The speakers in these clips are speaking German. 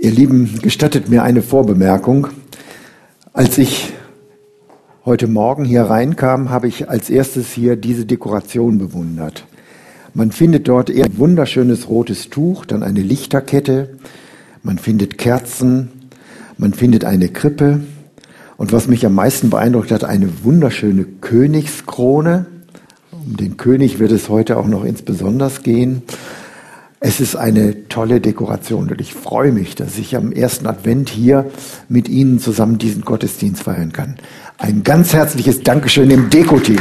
Ihr Lieben, gestattet mir eine Vorbemerkung. Als ich heute Morgen hier reinkam, habe ich als erstes hier diese Dekoration bewundert. Man findet dort eher ein wunderschönes rotes Tuch, dann eine Lichterkette, man findet Kerzen, man findet eine Krippe und was mich am meisten beeindruckt hat, eine wunderschöne Königskrone. Um den König wird es heute auch noch insbesondere gehen. Es ist eine tolle Dekoration und ich freue mich, dass ich am ersten Advent hier mit Ihnen zusammen diesen Gottesdienst feiern kann. Ein ganz herzliches Dankeschön im Deko-Team.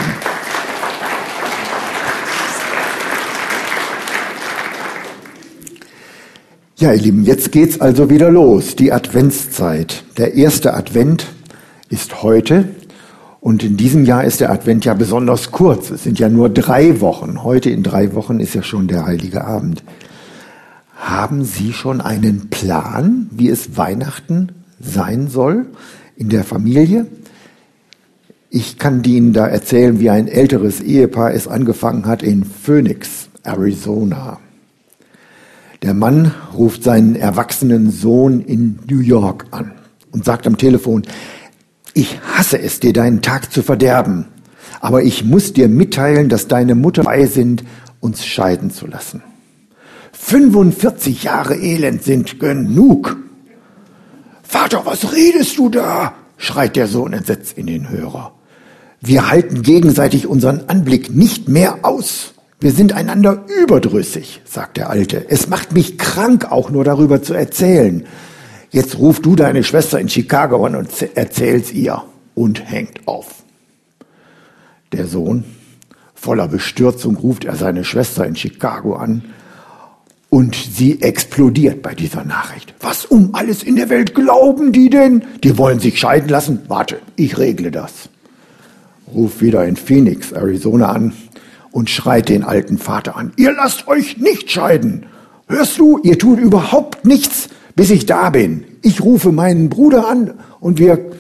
Ja, ihr Lieben, jetzt geht's also wieder los, die Adventszeit. Der erste Advent ist heute und in diesem Jahr ist der Advent ja besonders kurz. Es sind ja nur drei Wochen. Heute in drei Wochen ist ja schon der heilige Abend. Haben Sie schon einen Plan, wie es Weihnachten sein soll in der Familie? Ich kann Ihnen da erzählen, wie ein älteres Ehepaar es angefangen hat in Phoenix, Arizona. Der Mann ruft seinen erwachsenen Sohn in New York an und sagt am Telefon, ich hasse es, dir deinen Tag zu verderben, aber ich muss dir mitteilen, dass deine Mutter bei sind, uns scheiden zu lassen. 45 Jahre Elend sind genug. Vater, was redest du da? schreit der Sohn entsetzt in den Hörer. Wir halten gegenseitig unseren Anblick nicht mehr aus. Wir sind einander überdrüssig, sagt der Alte. Es macht mich krank, auch nur darüber zu erzählen. Jetzt ruf du deine Schwester in Chicago an und erzähl's ihr und hängt auf. Der Sohn, voller Bestürzung, ruft er seine Schwester in Chicago an und sie explodiert bei dieser Nachricht. Was um alles in der Welt glauben die denn? Die wollen sich scheiden lassen? Warte, ich regle das. Ruf wieder in Phoenix, Arizona an und schreit den alten Vater an. Ihr lasst euch nicht scheiden. Hörst du, ihr tut überhaupt nichts, bis ich da bin. Ich rufe meinen Bruder an und wir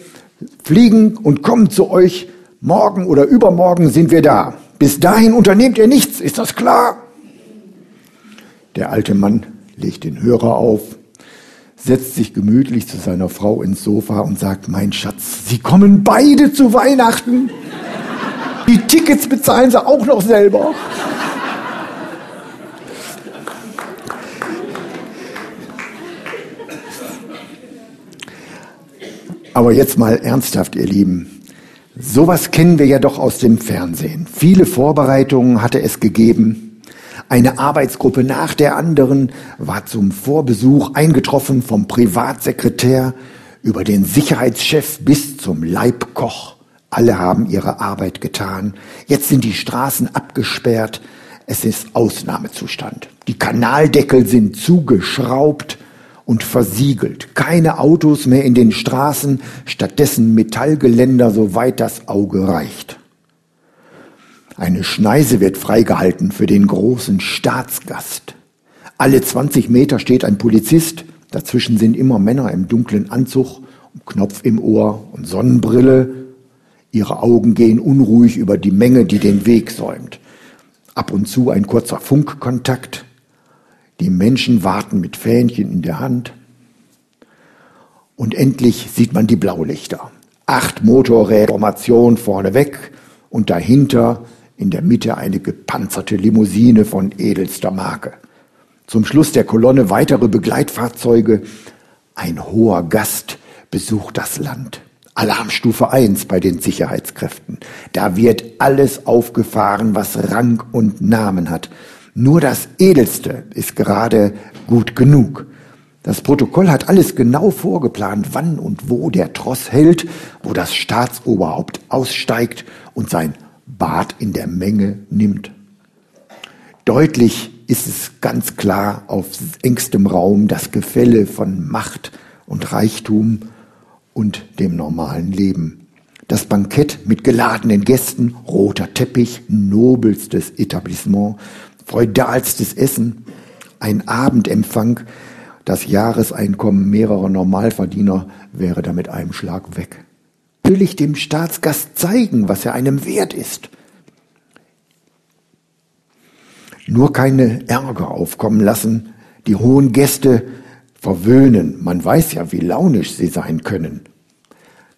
fliegen und kommen zu euch. Morgen oder übermorgen sind wir da. Bis dahin unternehmt ihr nichts, ist das klar? Der alte Mann legt den Hörer auf, setzt sich gemütlich zu seiner Frau ins Sofa und sagt, mein Schatz, Sie kommen beide zu Weihnachten. Die Tickets bezahlen Sie auch noch selber. Aber jetzt mal ernsthaft, ihr Lieben. Sowas kennen wir ja doch aus dem Fernsehen. Viele Vorbereitungen hatte es gegeben. Eine Arbeitsgruppe nach der anderen war zum Vorbesuch eingetroffen vom Privatsekretär über den Sicherheitschef bis zum Leibkoch. Alle haben ihre Arbeit getan. Jetzt sind die Straßen abgesperrt. Es ist Ausnahmezustand. Die Kanaldeckel sind zugeschraubt und versiegelt. Keine Autos mehr in den Straßen, stattdessen Metallgeländer, soweit das Auge reicht. Eine Schneise wird freigehalten für den großen Staatsgast. Alle 20 Meter steht ein Polizist, dazwischen sind immer Männer im dunklen Anzug, Knopf im Ohr und Sonnenbrille. Ihre Augen gehen unruhig über die Menge, die den Weg säumt. Ab und zu ein kurzer Funkkontakt. Die Menschen warten mit Fähnchen in der Hand. Und endlich sieht man die Blaulichter. Acht Motorräder, Formation vorneweg und dahinter in der Mitte eine gepanzerte Limousine von edelster Marke. Zum Schluss der Kolonne weitere Begleitfahrzeuge. Ein hoher Gast besucht das Land. Alarmstufe 1 bei den Sicherheitskräften. Da wird alles aufgefahren, was Rang und Namen hat. Nur das Edelste ist gerade gut genug. Das Protokoll hat alles genau vorgeplant, wann und wo der Tross hält, wo das Staatsoberhaupt aussteigt und sein Bad in der Menge nimmt. Deutlich ist es ganz klar auf engstem Raum das Gefälle von Macht und Reichtum und dem normalen Leben. Das Bankett mit geladenen Gästen, roter Teppich, nobelstes Etablissement, feudalstes Essen, ein Abendempfang, das Jahreseinkommen mehrerer Normalverdiener wäre da mit einem Schlag weg natürlich dem Staatsgast zeigen, was er einem wert ist. Nur keine Ärger aufkommen lassen. Die hohen Gäste verwöhnen. Man weiß ja, wie launisch sie sein können.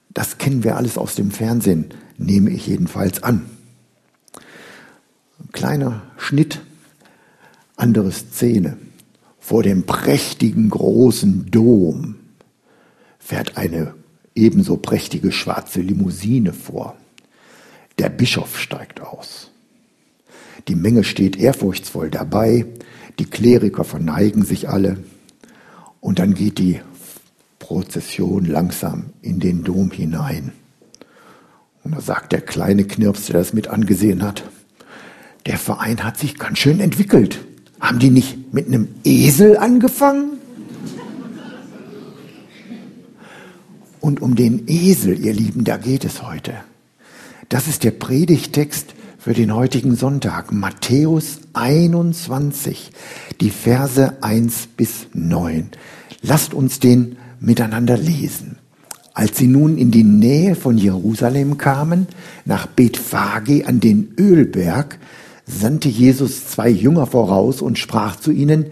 Das kennen wir alles aus dem Fernsehen, nehme ich jedenfalls an. Ein kleiner Schnitt, andere Szene. Vor dem prächtigen großen Dom fährt eine ebenso prächtige schwarze Limousine vor. Der Bischof steigt aus. Die Menge steht ehrfurchtsvoll dabei, die Kleriker verneigen sich alle und dann geht die Prozession langsam in den Dom hinein. Und da sagt der kleine Knirps, der das mit angesehen hat, der Verein hat sich ganz schön entwickelt. Haben die nicht mit einem Esel angefangen? Und um den Esel, ihr Lieben, da geht es heute. Das ist der Predigtext für den heutigen Sonntag. Matthäus 21, die Verse 1 bis 9. Lasst uns den miteinander lesen. Als sie nun in die Nähe von Jerusalem kamen, nach Bethphage an den Ölberg, sandte Jesus zwei Jünger voraus und sprach zu ihnen,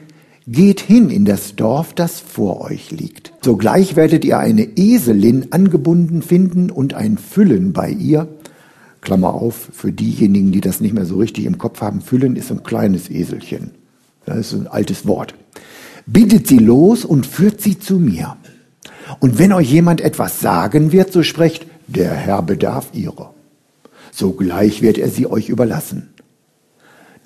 Geht hin in das Dorf, das vor euch liegt. Sogleich werdet ihr eine Eselin angebunden finden und ein Füllen bei ihr. Klammer auf, für diejenigen, die das nicht mehr so richtig im Kopf haben, Füllen ist ein kleines Eselchen. Das ist ein altes Wort. Bittet sie los und führt sie zu mir. Und wenn euch jemand etwas sagen wird, so sprecht, der Herr bedarf ihrer. Sogleich wird er sie euch überlassen.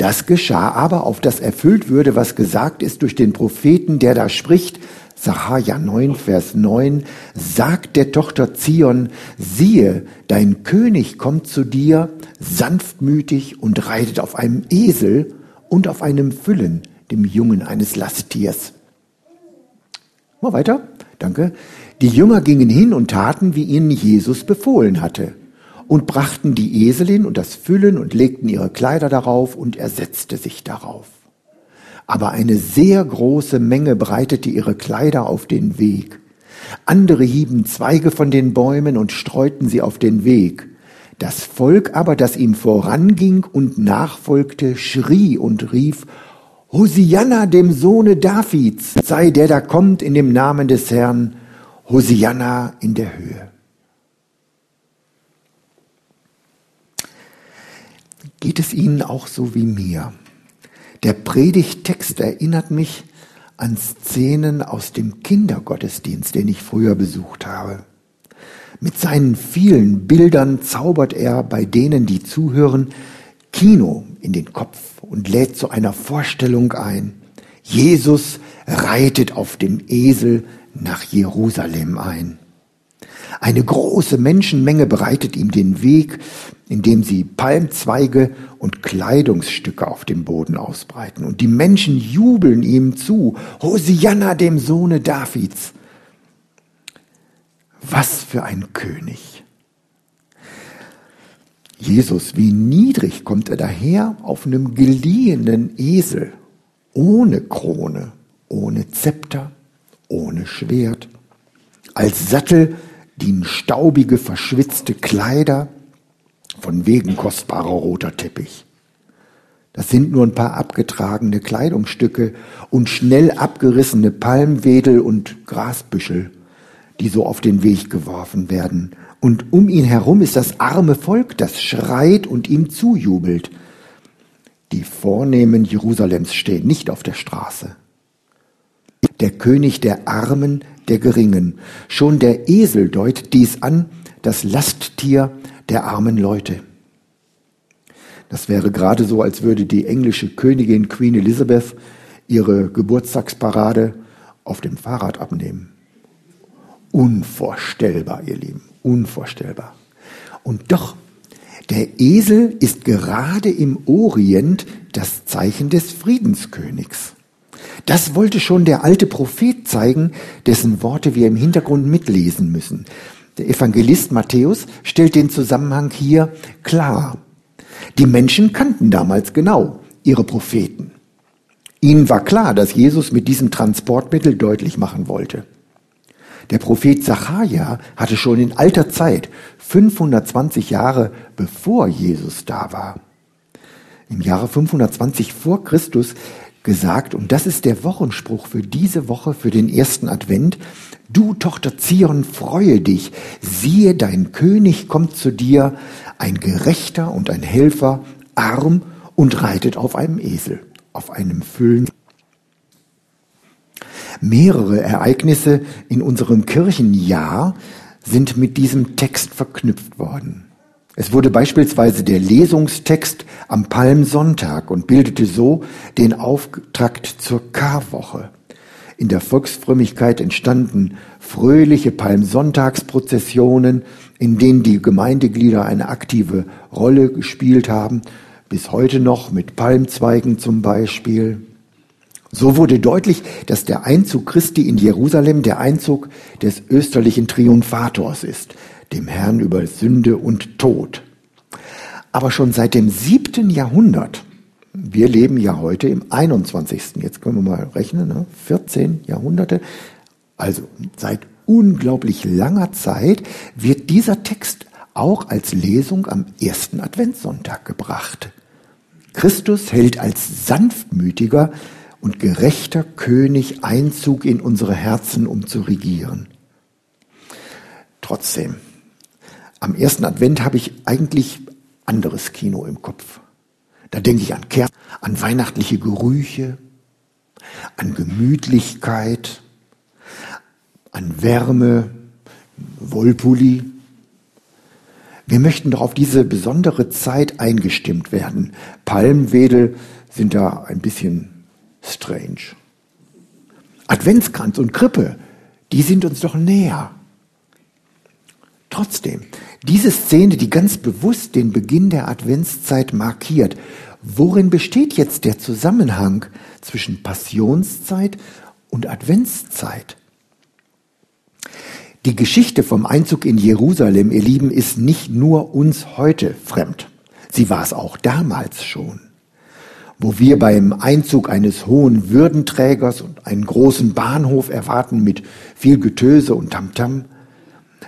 Das geschah aber, auf das erfüllt würde, was gesagt ist durch den Propheten, der da spricht, Sacharja 9, Vers 9, sagt der Tochter Zion, siehe, dein König kommt zu dir, sanftmütig und reitet auf einem Esel und auf einem Füllen, dem Jungen eines Lasttiers. Mal weiter, danke. Die Jünger gingen hin und taten, wie ihnen Jesus befohlen hatte und brachten die Eselin und das Füllen und legten ihre Kleider darauf und er setzte sich darauf. Aber eine sehr große Menge breitete ihre Kleider auf den Weg. Andere hieben Zweige von den Bäumen und streuten sie auf den Weg. Das Volk aber, das ihm voranging und nachfolgte, schrie und rief, Hosianna dem Sohne Davids, sei der da kommt in dem Namen des Herrn, Hosianna in der Höhe. Geht es Ihnen auch so wie mir. Der Predigttext erinnert mich an Szenen aus dem Kindergottesdienst, den ich früher besucht habe. Mit seinen vielen Bildern zaubert er bei denen, die zuhören, Kino in den Kopf und lädt zu einer Vorstellung ein. Jesus reitet auf dem Esel nach Jerusalem ein. Eine große Menschenmenge bereitet ihm den Weg, indem sie Palmzweige und Kleidungsstücke auf dem Boden ausbreiten. Und die Menschen jubeln ihm zu. Hosianna dem Sohne Davids. Was für ein König. Jesus, wie niedrig kommt er daher auf einem geliehenen Esel, ohne Krone, ohne Zepter, ohne Schwert. Als Sattel dienen staubige, verschwitzte Kleider, von wegen kostbarer roter Teppich. Das sind nur ein paar abgetragene Kleidungsstücke und schnell abgerissene Palmwedel und Grasbüschel, die so auf den Weg geworfen werden. Und um ihn herum ist das arme Volk, das schreit und ihm zujubelt. Die Vornehmen Jerusalems stehen nicht auf der Straße. Der König der Armen der Geringen. Schon der Esel deutet dies an, das Lasttier der armen Leute. Das wäre gerade so, als würde die englische Königin Queen Elizabeth ihre Geburtstagsparade auf dem Fahrrad abnehmen. Unvorstellbar, ihr Lieben, unvorstellbar. Und doch, der Esel ist gerade im Orient das Zeichen des Friedenskönigs. Das wollte schon der alte Prophet zeigen, dessen Worte wir im Hintergrund mitlesen müssen. Der Evangelist Matthäus stellt den Zusammenhang hier klar. Die Menschen kannten damals genau ihre Propheten. Ihnen war klar, dass Jesus mit diesem Transportmittel deutlich machen wollte. Der Prophet Zachariah hatte schon in alter Zeit, 520 Jahre bevor Jesus da war, im Jahre 520 vor Christus gesagt, und das ist der Wochenspruch für diese Woche, für den ersten Advent. Du Tochter Zion, freue dich, siehe, dein König kommt zu dir, ein Gerechter und ein Helfer, arm und reitet auf einem Esel, auf einem Füllen. Mehrere Ereignisse in unserem Kirchenjahr sind mit diesem Text verknüpft worden. Es wurde beispielsweise der Lesungstext am Palmsonntag und bildete so den Auftakt zur Karwoche. In der Volksfrömmigkeit entstanden fröhliche Palmsonntagsprozessionen, in denen die Gemeindeglieder eine aktive Rolle gespielt haben, bis heute noch mit Palmzweigen zum Beispiel. So wurde deutlich, dass der Einzug Christi in Jerusalem der Einzug des österlichen Triumphators ist, dem Herrn über Sünde und Tod. Aber schon seit dem siebten Jahrhundert, wir leben ja heute im 21. Jetzt können wir mal rechnen, ne? 14 Jahrhunderte, also seit unglaublich langer Zeit wird dieser Text auch als Lesung am ersten Adventssonntag gebracht. Christus hält als sanftmütiger, und gerechter König Einzug in unsere Herzen, um zu regieren. Trotzdem, am ersten Advent habe ich eigentlich anderes Kino im Kopf. Da denke ich an Kerzen, an weihnachtliche Gerüche, an Gemütlichkeit, an Wärme, Wollpulli. Wir möchten doch auf diese besondere Zeit eingestimmt werden. Palmwedel sind da ein bisschen strange. Adventskranz und Krippe, die sind uns doch näher. Trotzdem, diese Szene, die ganz bewusst den Beginn der Adventszeit markiert, worin besteht jetzt der Zusammenhang zwischen Passionszeit und Adventszeit? Die Geschichte vom Einzug in Jerusalem, ihr Lieben, ist nicht nur uns heute fremd. Sie war es auch damals schon wo wir beim Einzug eines hohen Würdenträgers und einen großen Bahnhof erwarten mit viel Getöse und Tamtam,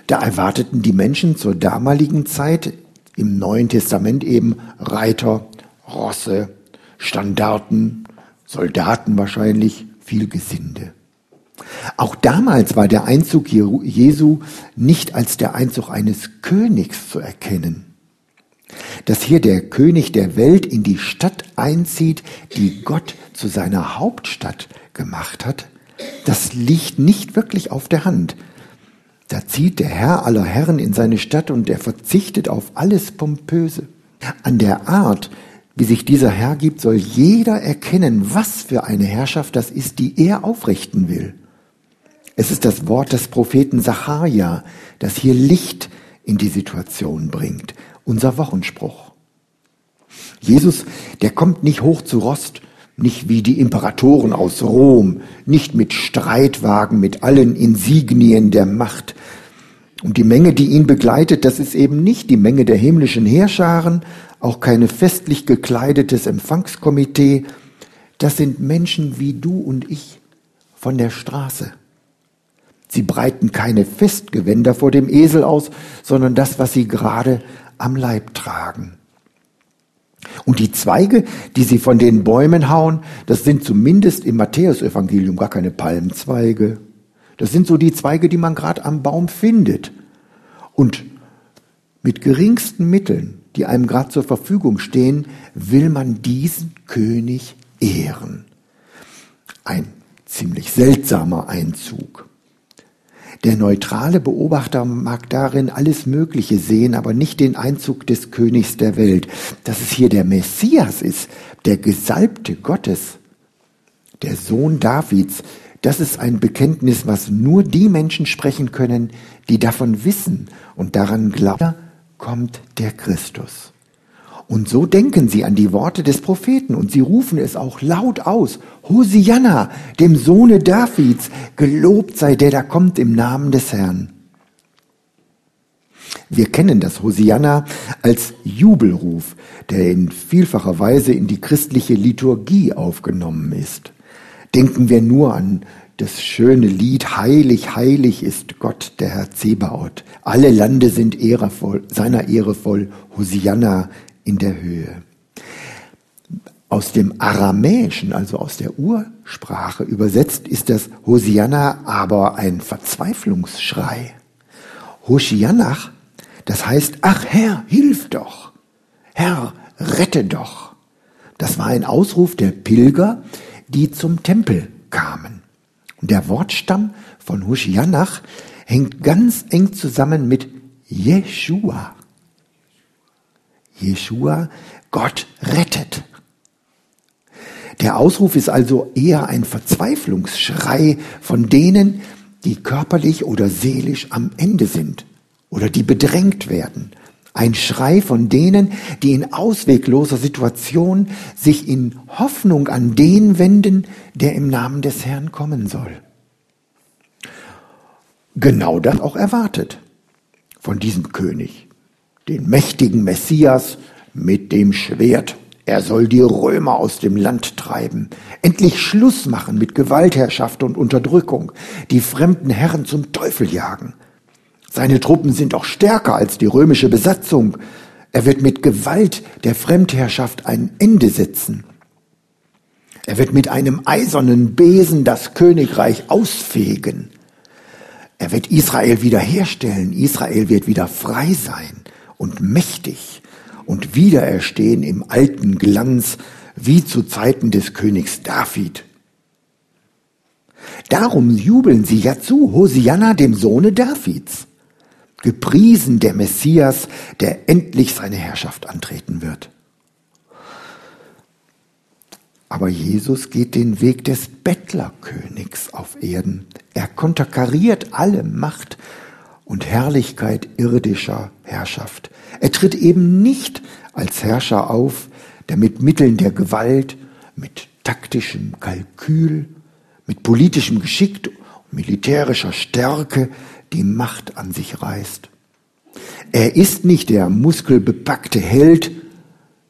da erwarteten die Menschen zur damaligen Zeit im Neuen Testament eben Reiter, Rosse, Standarten, Soldaten wahrscheinlich, viel Gesinde. Auch damals war der Einzug Jesu nicht als der Einzug eines Königs zu erkennen dass hier der König der Welt in die Stadt einzieht, die Gott zu seiner Hauptstadt gemacht hat, das liegt nicht wirklich auf der Hand. Da zieht der Herr aller Herren in seine Stadt und er verzichtet auf alles Pompöse. An der Art, wie sich dieser Herr gibt, soll jeder erkennen, was für eine Herrschaft das ist, die er aufrichten will. Es ist das Wort des Propheten Sacharja, das hier Licht in die Situation bringt unser Wochenspruch. Jesus, der kommt nicht hoch zu Rost, nicht wie die Imperatoren aus Rom, nicht mit Streitwagen, mit allen Insignien der Macht. Und die Menge, die ihn begleitet, das ist eben nicht die Menge der himmlischen Heerscharen, auch keine festlich gekleidetes Empfangskomitee, das sind Menschen wie du und ich von der Straße. Sie breiten keine Festgewänder vor dem Esel aus, sondern das, was sie gerade am Leib tragen. Und die Zweige, die sie von den Bäumen hauen, das sind zumindest im Matthäusevangelium gar keine Palmzweige. Das sind so die Zweige, die man gerade am Baum findet. Und mit geringsten Mitteln, die einem gerade zur Verfügung stehen, will man diesen König ehren. Ein ziemlich seltsamer Einzug. Der neutrale Beobachter mag darin alles Mögliche sehen, aber nicht den Einzug des Königs der Welt. Dass es hier der Messias ist, der Gesalbte Gottes, der Sohn Davids, das ist ein Bekenntnis, was nur die Menschen sprechen können, die davon wissen und daran glauben, kommt der Christus. Und so denken sie an die Worte des Propheten und sie rufen es auch laut aus. Hosianna, dem Sohne Davids, gelobt sei der, der kommt im Namen des Herrn. Wir kennen das Hosianna als Jubelruf, der in vielfacher Weise in die christliche Liturgie aufgenommen ist. Denken wir nur an das schöne Lied Heilig, heilig ist Gott, der Herr Zebaoth. Alle Lande sind ehrevoll, seiner Ehre voll. Hosianna in der Höhe. Aus dem Aramäischen, also aus der Ursprache übersetzt, ist das Hosianna aber ein Verzweiflungsschrei. Hoshianach, das heißt, ach Herr, hilf doch. Herr, rette doch. Das war ein Ausruf der Pilger, die zum Tempel kamen. Der Wortstamm von Hoshianach hängt ganz eng zusammen mit Jeshua. Jeshua, Gott rettet. Der Ausruf ist also eher ein Verzweiflungsschrei von denen, die körperlich oder seelisch am Ende sind oder die bedrängt werden. Ein Schrei von denen, die in auswegloser Situation sich in Hoffnung an den wenden, der im Namen des Herrn kommen soll. Genau das auch erwartet von diesem König, den mächtigen Messias mit dem Schwert. Er soll die Römer aus dem Land treiben, endlich Schluss machen mit Gewaltherrschaft und Unterdrückung, die fremden Herren zum Teufel jagen. Seine Truppen sind auch stärker als die römische Besatzung. Er wird mit Gewalt der Fremdherrschaft ein Ende setzen. Er wird mit einem eisernen Besen das Königreich ausfegen. Er wird Israel wiederherstellen. Israel wird wieder frei sein und mächtig und wiedererstehen im alten Glanz wie zu Zeiten des Königs David. Darum jubeln sie ja zu Hosianna, dem Sohne Davids. Gepriesen der Messias, der endlich seine Herrschaft antreten wird. Aber Jesus geht den Weg des Bettlerkönigs auf Erden. Er konterkariert alle Macht und Herrlichkeit irdischer Herrschaft. Er tritt eben nicht als Herrscher auf, der mit Mitteln der Gewalt, mit taktischem Kalkül, mit politischem Geschick und militärischer Stärke die Macht an sich reißt. Er ist nicht der muskelbepackte Held,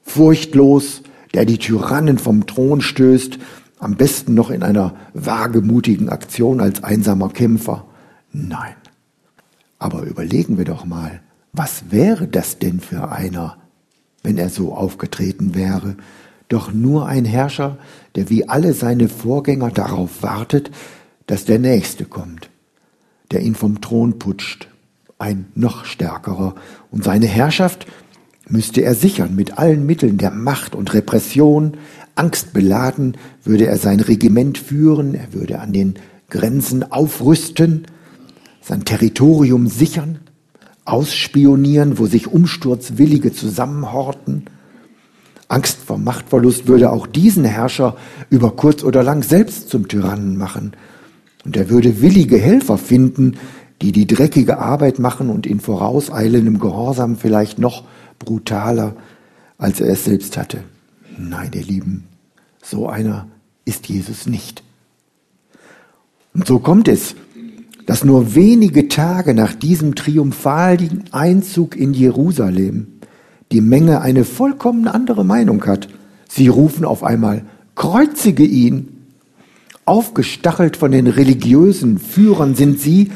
furchtlos, der die Tyrannen vom Thron stößt, am besten noch in einer wagemutigen Aktion als einsamer Kämpfer. Nein. Aber überlegen wir doch mal, was wäre das denn für einer, wenn er so aufgetreten wäre? Doch nur ein Herrscher, der wie alle seine Vorgänger darauf wartet, dass der Nächste kommt, der ihn vom Thron putscht, ein noch stärkerer, und seine Herrschaft müsste er sichern mit allen Mitteln der Macht und Repression, angstbeladen würde er sein Regiment führen, er würde an den Grenzen aufrüsten, sein Territorium sichern, ausspionieren, wo sich Umsturzwillige zusammenhorten. Angst vor Machtverlust würde auch diesen Herrscher über kurz oder lang selbst zum Tyrannen machen. Und er würde willige Helfer finden, die die dreckige Arbeit machen und in vorauseilendem Gehorsam vielleicht noch brutaler, als er es selbst hatte. Nein, ihr Lieben, so einer ist Jesus nicht. Und so kommt es, dass nur wenige Tage nach diesem triumphalen Einzug in Jerusalem die Menge eine vollkommen andere Meinung hat. Sie rufen auf einmal, kreuzige ihn. Aufgestachelt von den religiösen Führern sind sie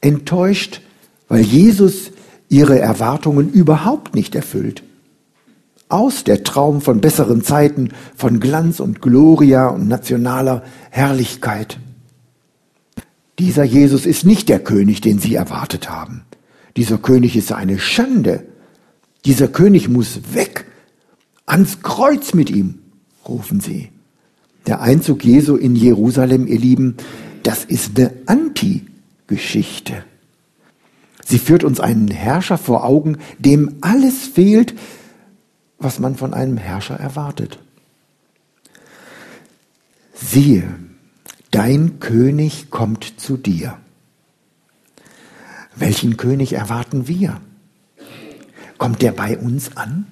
enttäuscht, weil Jesus ihre Erwartungen überhaupt nicht erfüllt. Aus der Traum von besseren Zeiten, von Glanz und Gloria und nationaler Herrlichkeit. Dieser Jesus ist nicht der König, den sie erwartet haben. Dieser König ist eine Schande. Dieser König muss weg. Ans Kreuz mit ihm, rufen sie. Der Einzug Jesu in Jerusalem, ihr Lieben, das ist eine Anti-Geschichte. Sie führt uns einen Herrscher vor Augen, dem alles fehlt, was man von einem Herrscher erwartet. Siehe, Dein König kommt zu dir. Welchen König erwarten wir? Kommt der bei uns an?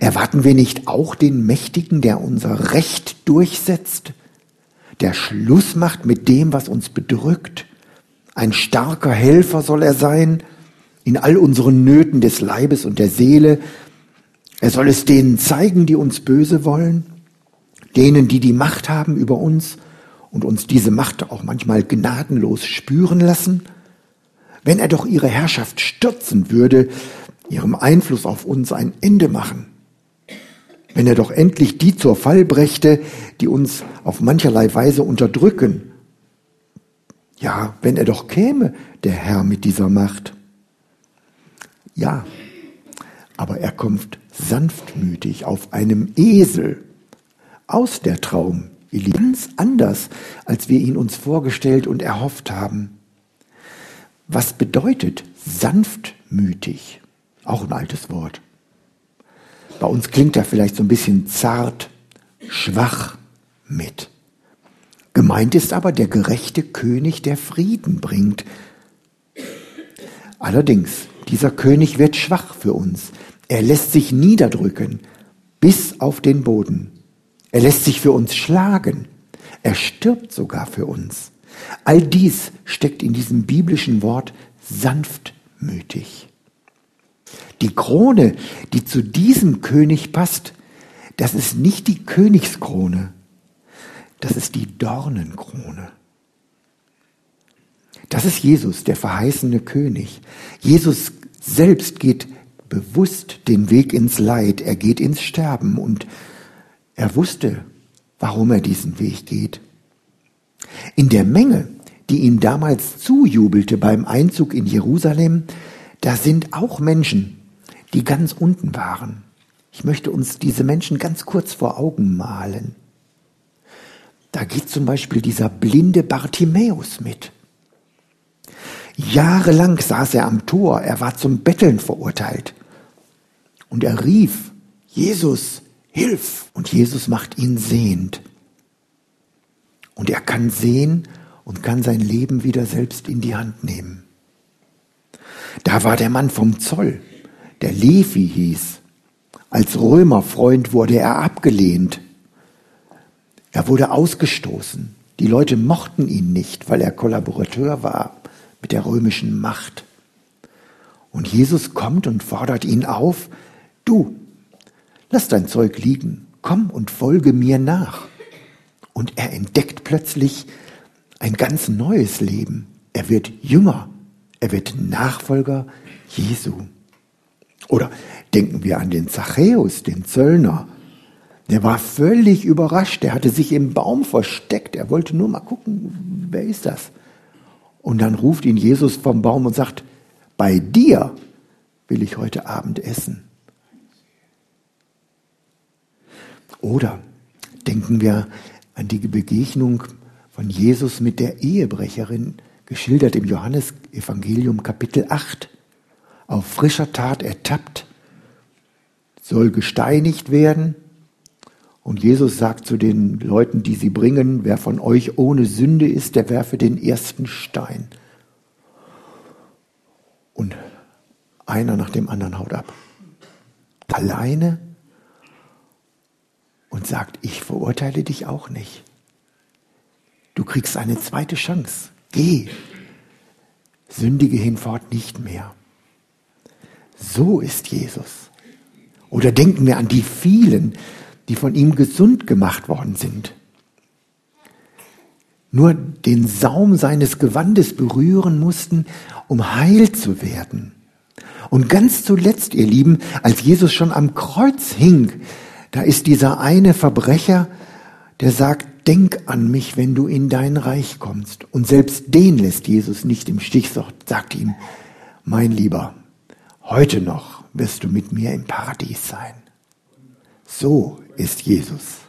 Erwarten wir nicht auch den Mächtigen, der unser Recht durchsetzt, der Schluss macht mit dem, was uns bedrückt? Ein starker Helfer soll er sein in all unseren Nöten des Leibes und der Seele. Er soll es denen zeigen, die uns böse wollen, denen, die die Macht haben über uns und uns diese Macht auch manchmal gnadenlos spüren lassen? Wenn er doch ihre Herrschaft stürzen würde, ihrem Einfluss auf uns ein Ende machen. wenn er doch endlich die zur Fall brächte, die uns auf mancherlei Weise unterdrücken. Ja, wenn er doch käme, der Herr mit dieser Macht. Ja, aber er kommt sanftmütig auf einem Esel aus der Traum, ganz anders, als wir ihn uns vorgestellt und erhofft haben. Was bedeutet sanftmütig? Auch ein altes Wort. Bei uns klingt er vielleicht so ein bisschen zart, schwach mit. Gemeint ist aber der gerechte König, der Frieden bringt. Allerdings, dieser König wird schwach für uns. Er lässt sich niederdrücken bis auf den Boden. Er lässt sich für uns schlagen. Er stirbt sogar für uns. All dies steckt in diesem biblischen Wort sanftmütig. Die Krone, die zu diesem König passt, das ist nicht die Königskrone, das ist die Dornenkrone. Das ist Jesus, der verheißene König. Jesus selbst geht bewusst den Weg ins Leid, er geht ins Sterben und er wusste, warum er diesen Weg geht. In der Menge, die ihm damals zujubelte beim Einzug in Jerusalem, da sind auch Menschen, die ganz unten waren. Ich möchte uns diese Menschen ganz kurz vor Augen malen. Da geht zum Beispiel dieser blinde Bartimäus mit. Jahrelang saß er am Tor, er war zum Betteln verurteilt. Und er rief, Jesus, hilf! Und Jesus macht ihn sehend. Und er kann sehen und kann sein Leben wieder selbst in die Hand nehmen. Da war der Mann vom Zoll, der Levi hieß. Als Römerfreund wurde er abgelehnt. Er wurde ausgestoßen. Die Leute mochten ihn nicht, weil er Kollaborateur war mit der römischen Macht. Und Jesus kommt und fordert ihn auf, du, lass dein Zeug liegen, komm und folge mir nach. Und er entdeckt plötzlich ein ganz neues Leben. Er wird jünger, er wird Nachfolger Jesu. Oder denken wir an den Zachäus, den Zöllner. Der war völlig überrascht, der hatte sich im Baum versteckt, er wollte nur mal gucken, wer ist das? Und dann ruft ihn Jesus vom Baum und sagt, bei dir will ich heute Abend essen. Oder denken wir an die Begegnung von Jesus mit der Ehebrecherin, geschildert im Johannesevangelium Kapitel 8. Auf frischer Tat ertappt, soll gesteinigt werden und Jesus sagt zu den Leuten, die sie bringen, wer von euch ohne Sünde ist, der werfe den ersten Stein. Und einer nach dem anderen haut ab. Alleine und sagt, ich verurteile dich auch nicht. Du kriegst eine zweite Chance. Geh. Sündige hinfort nicht mehr. So ist Jesus. Oder denken wir an die vielen, die von ihm gesund gemacht worden sind. Nur den Saum seines Gewandes berühren mussten, um heil zu werden. Und ganz zuletzt, ihr Lieben, als Jesus schon am Kreuz hing, da ist dieser eine Verbrecher, der sagt, denk an mich, wenn du in dein Reich kommst. Und selbst den lässt Jesus nicht im Stich, sagt ihm, mein Lieber, heute noch wirst du mit mir im Paradies sein. So ist Jesus.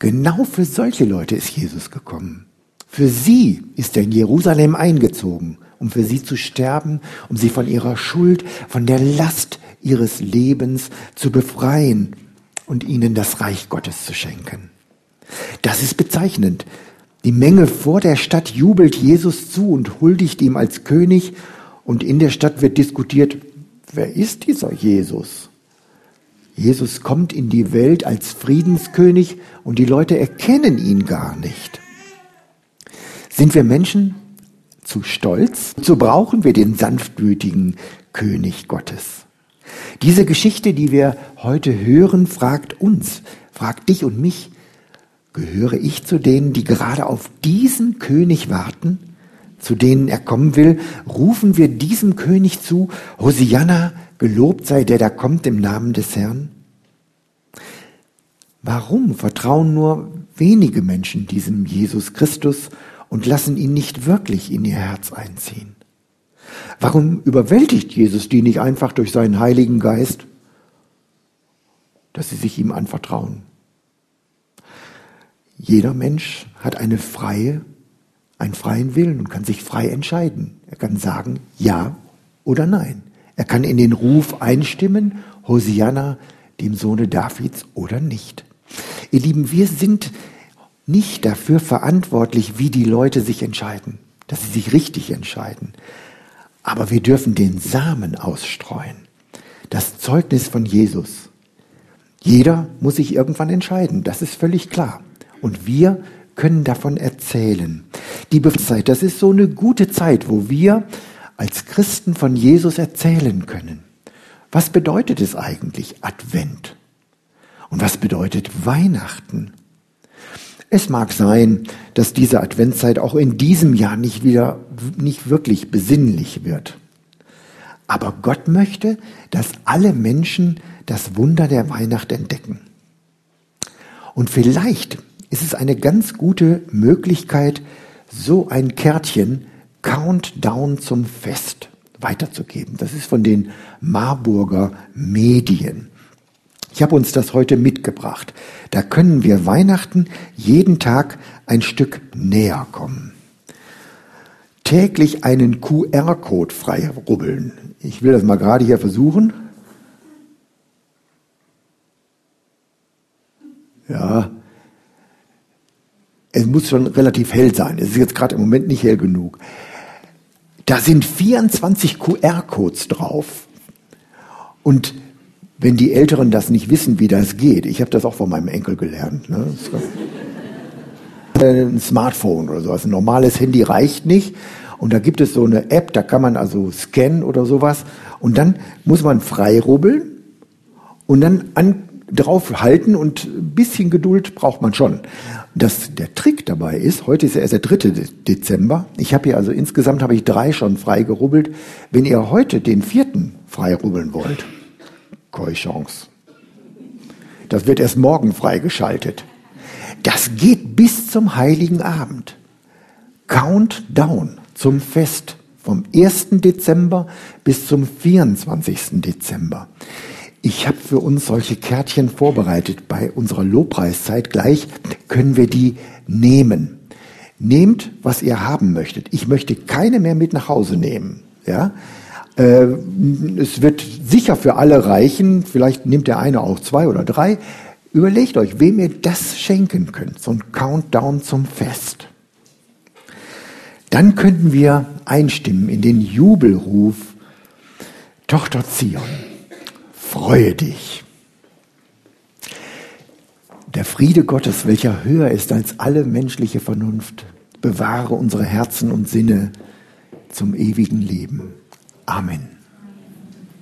Genau für solche Leute ist Jesus gekommen. Für sie ist er in Jerusalem eingezogen, um für sie zu sterben, um sie von ihrer Schuld, von der Last ihres Lebens zu befreien und ihnen das Reich Gottes zu schenken. Das ist bezeichnend. Die Menge vor der Stadt jubelt Jesus zu und huldigt ihm als König und in der Stadt wird diskutiert, wer ist dieser Jesus? Jesus kommt in die Welt als Friedenskönig und die Leute erkennen ihn gar nicht. Sind wir Menschen zu stolz? So brauchen wir den sanftmütigen König Gottes. Diese Geschichte, die wir heute hören, fragt uns, fragt dich und mich, gehöre ich zu denen, die gerade auf diesen König warten, zu denen er kommen will? Rufen wir diesem König zu, Hosianna, Gelobt sei der, der kommt im Namen des Herrn. Warum vertrauen nur wenige Menschen diesem Jesus Christus und lassen ihn nicht wirklich in ihr Herz einziehen? Warum überwältigt Jesus die nicht einfach durch seinen Heiligen Geist, dass sie sich ihm anvertrauen? Jeder Mensch hat eine freie, einen freien Willen und kann sich frei entscheiden. Er kann sagen Ja oder Nein. Er kann in den Ruf einstimmen, Hosianna, dem Sohne Davids oder nicht. Ihr Lieben, wir sind nicht dafür verantwortlich, wie die Leute sich entscheiden, dass sie sich richtig entscheiden. Aber wir dürfen den Samen ausstreuen. Das Zeugnis von Jesus. Jeder muss sich irgendwann entscheiden, das ist völlig klar. Und wir können davon erzählen. Die Befreiungszeit, das ist so eine gute Zeit, wo wir als Christen von Jesus erzählen können. Was bedeutet es eigentlich Advent? Und was bedeutet Weihnachten? Es mag sein, dass diese Adventszeit auch in diesem Jahr nicht wieder, nicht wirklich besinnlich wird. Aber Gott möchte, dass alle Menschen das Wunder der Weihnacht entdecken. Und vielleicht ist es eine ganz gute Möglichkeit, so ein Kärtchen Countdown zum Fest weiterzugeben. Das ist von den Marburger Medien. Ich habe uns das heute mitgebracht. Da können wir Weihnachten jeden Tag ein Stück näher kommen. Täglich einen QR-Code frei rubbeln. Ich will das mal gerade hier versuchen. Ja, es muss schon relativ hell sein. Es ist jetzt gerade im Moment nicht hell genug. Da sind 24 QR-Codes drauf. Und wenn die Älteren das nicht wissen, wie das geht, ich habe das auch von meinem Enkel gelernt. Ne? Ein Smartphone oder sowas. Ein normales Handy reicht nicht. Und da gibt es so eine App, da kann man also scannen oder sowas. Und dann muss man frei rubbeln und dann an, drauf halten und ein bisschen Geduld braucht man schon. Das, der Trick dabei ist, heute ist ja erst der 3. Dezember. Ich habe hier also insgesamt habe ich drei schon frei gerubbelt. Wenn ihr heute den vierten frei rubbeln wollt, keine Chance. Das wird erst morgen freigeschaltet. Das geht bis zum Heiligen Abend. Countdown zum Fest vom 1. Dezember bis zum 24. Dezember. Ich habe für uns solche Kärtchen vorbereitet. Bei unserer Lobpreiszeit gleich können wir die nehmen. Nehmt, was ihr haben möchtet. Ich möchte keine mehr mit nach Hause nehmen. Ja, äh, es wird sicher für alle reichen. Vielleicht nimmt der eine auch zwei oder drei. Überlegt euch, wem ihr das schenken könnt. So ein Countdown zum Fest. Dann könnten wir einstimmen in den Jubelruf Tochter Zion, freue dich. Der Friede Gottes, welcher höher ist als alle menschliche Vernunft, bewahre unsere Herzen und Sinne zum ewigen Leben. Amen.